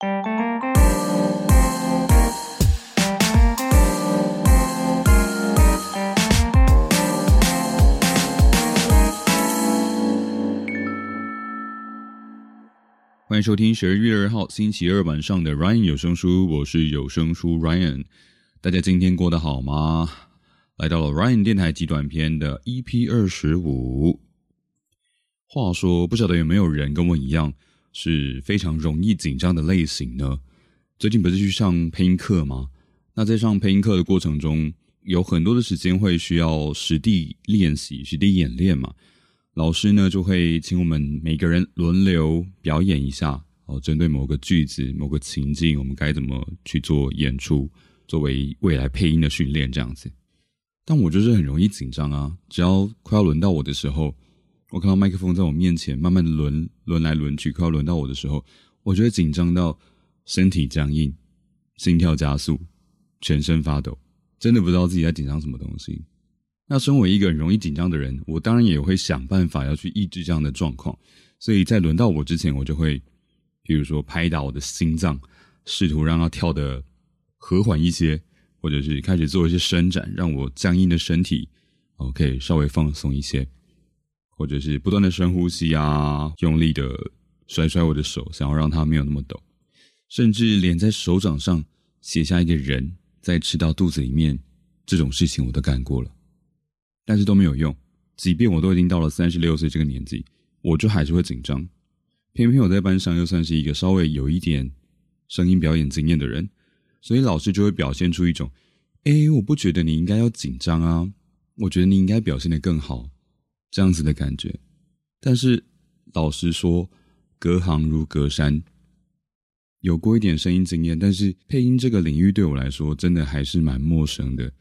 欢迎收听十二月二号星期二晚上的 Ryan 有声书，我是有声书 Ryan。大家今天过得好吗？来到了 Ryan 电台极短篇的 EP 二十五。话说，不晓得有没有人跟我一样是非常容易紧张的类型呢？最近不是去上配音课吗？那在上配音课的过程中，有很多的时间会需要实地练习、实地演练嘛。老师呢就会请我们每个人轮流表演一下哦，针对某个句子、某个情境，我们该怎么去做演出，作为未来配音的训练这样子。但我就是很容易紧张啊，只要快要轮到我的时候，我看到麦克风在我面前慢慢轮轮来轮去，快要轮到我的时候，我就会紧张到身体僵硬、心跳加速、全身发抖，真的不知道自己在紧张什么东西。那身为一个很容易紧张的人，我当然也会想办法要去抑制这样的状况。所以在轮到我之前，我就会，比如说拍打我的心脏，试图让它跳得和缓一些，或者是开始做一些伸展，让我僵硬的身体哦可以稍微放松一些，或者是不断的深呼吸啊，用力的甩甩我的手，想要让它没有那么抖，甚至连在手掌上写下一个人在吃到肚子里面这种事情，我都干过了。但是都没有用，即便我都已经到了三十六岁这个年纪，我就还是会紧张。偏偏我在班上又算是一个稍微有一点声音表演经验的人，所以老师就会表现出一种：“哎，我不觉得你应该要紧张啊，我觉得你应该表现的更好，这样子的感觉。”但是老实说，隔行如隔山，有过一点声音经验，但是配音这个领域对我来说，真的还是蛮陌生的。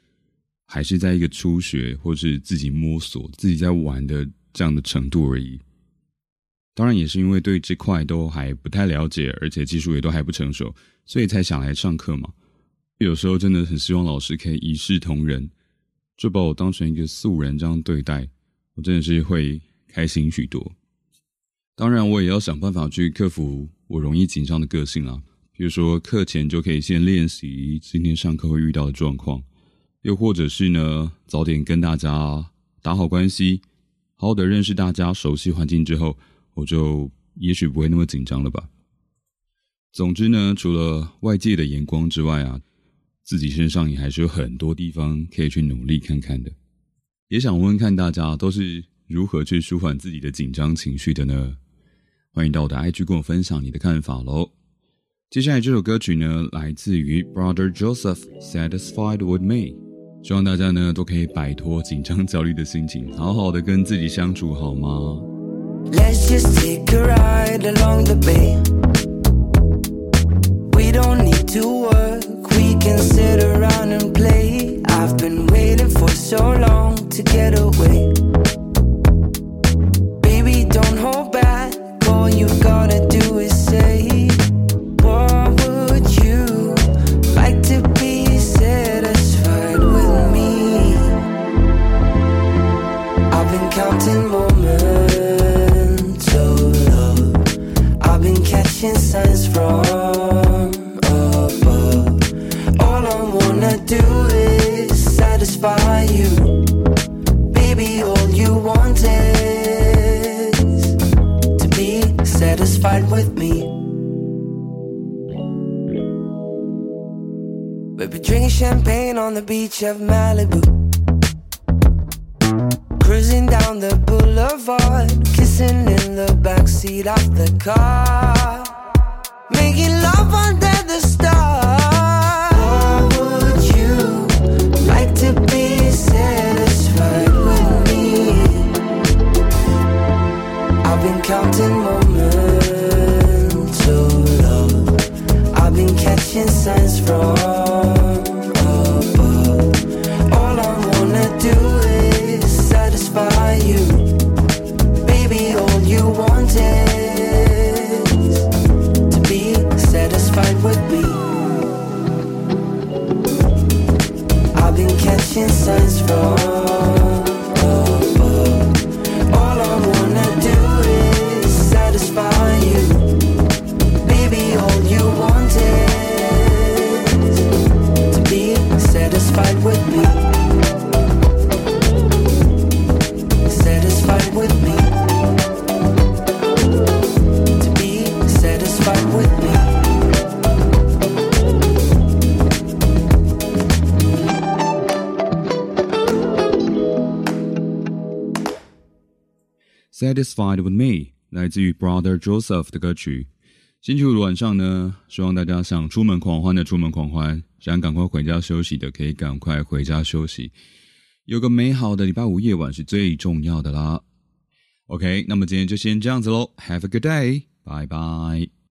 还是在一个初学或是自己摸索、自己在玩的这样的程度而已。当然，也是因为对这块都还不太了解，而且技术也都还不成熟，所以才想来上课嘛。有时候真的很希望老师可以一视同仁，就把我当成一个素人这样对待，我真的是会开心许多。当然，我也要想办法去克服我容易紧张的个性啦。比如说，课前就可以先练习今天上课会遇到的状况。又或者是呢，早点跟大家打好关系，好好的认识大家，熟悉环境之后，我就也许不会那么紧张了吧。总之呢，除了外界的眼光之外啊，自己身上也还是有很多地方可以去努力看看的。也想问问看大家都是如何去舒缓自己的紧张情绪的呢？欢迎到我的 IG 跟我分享你的看法喽。接下来这首歌曲呢，来自于 Brother Joseph Satisfied with Me。希望大家呢都可以摆脱紧张焦虑的心情，好好的跟自己相处，好吗？Let's just take a ride along the bay. Champagne on the beach of Malibu. Cruising down the boulevard, kissing in the backseat of the car. Making love under the stars. sense from Satisfied with Me，来自于 Brother Joseph 的歌曲。星期五晚上呢，希望大家想出门狂欢的出门狂欢，想赶快回家休息的可以赶快回家休息，有个美好的礼拜五夜晚是最重要的啦。OK，那么今天就先这样子喽，Have a good day，拜拜。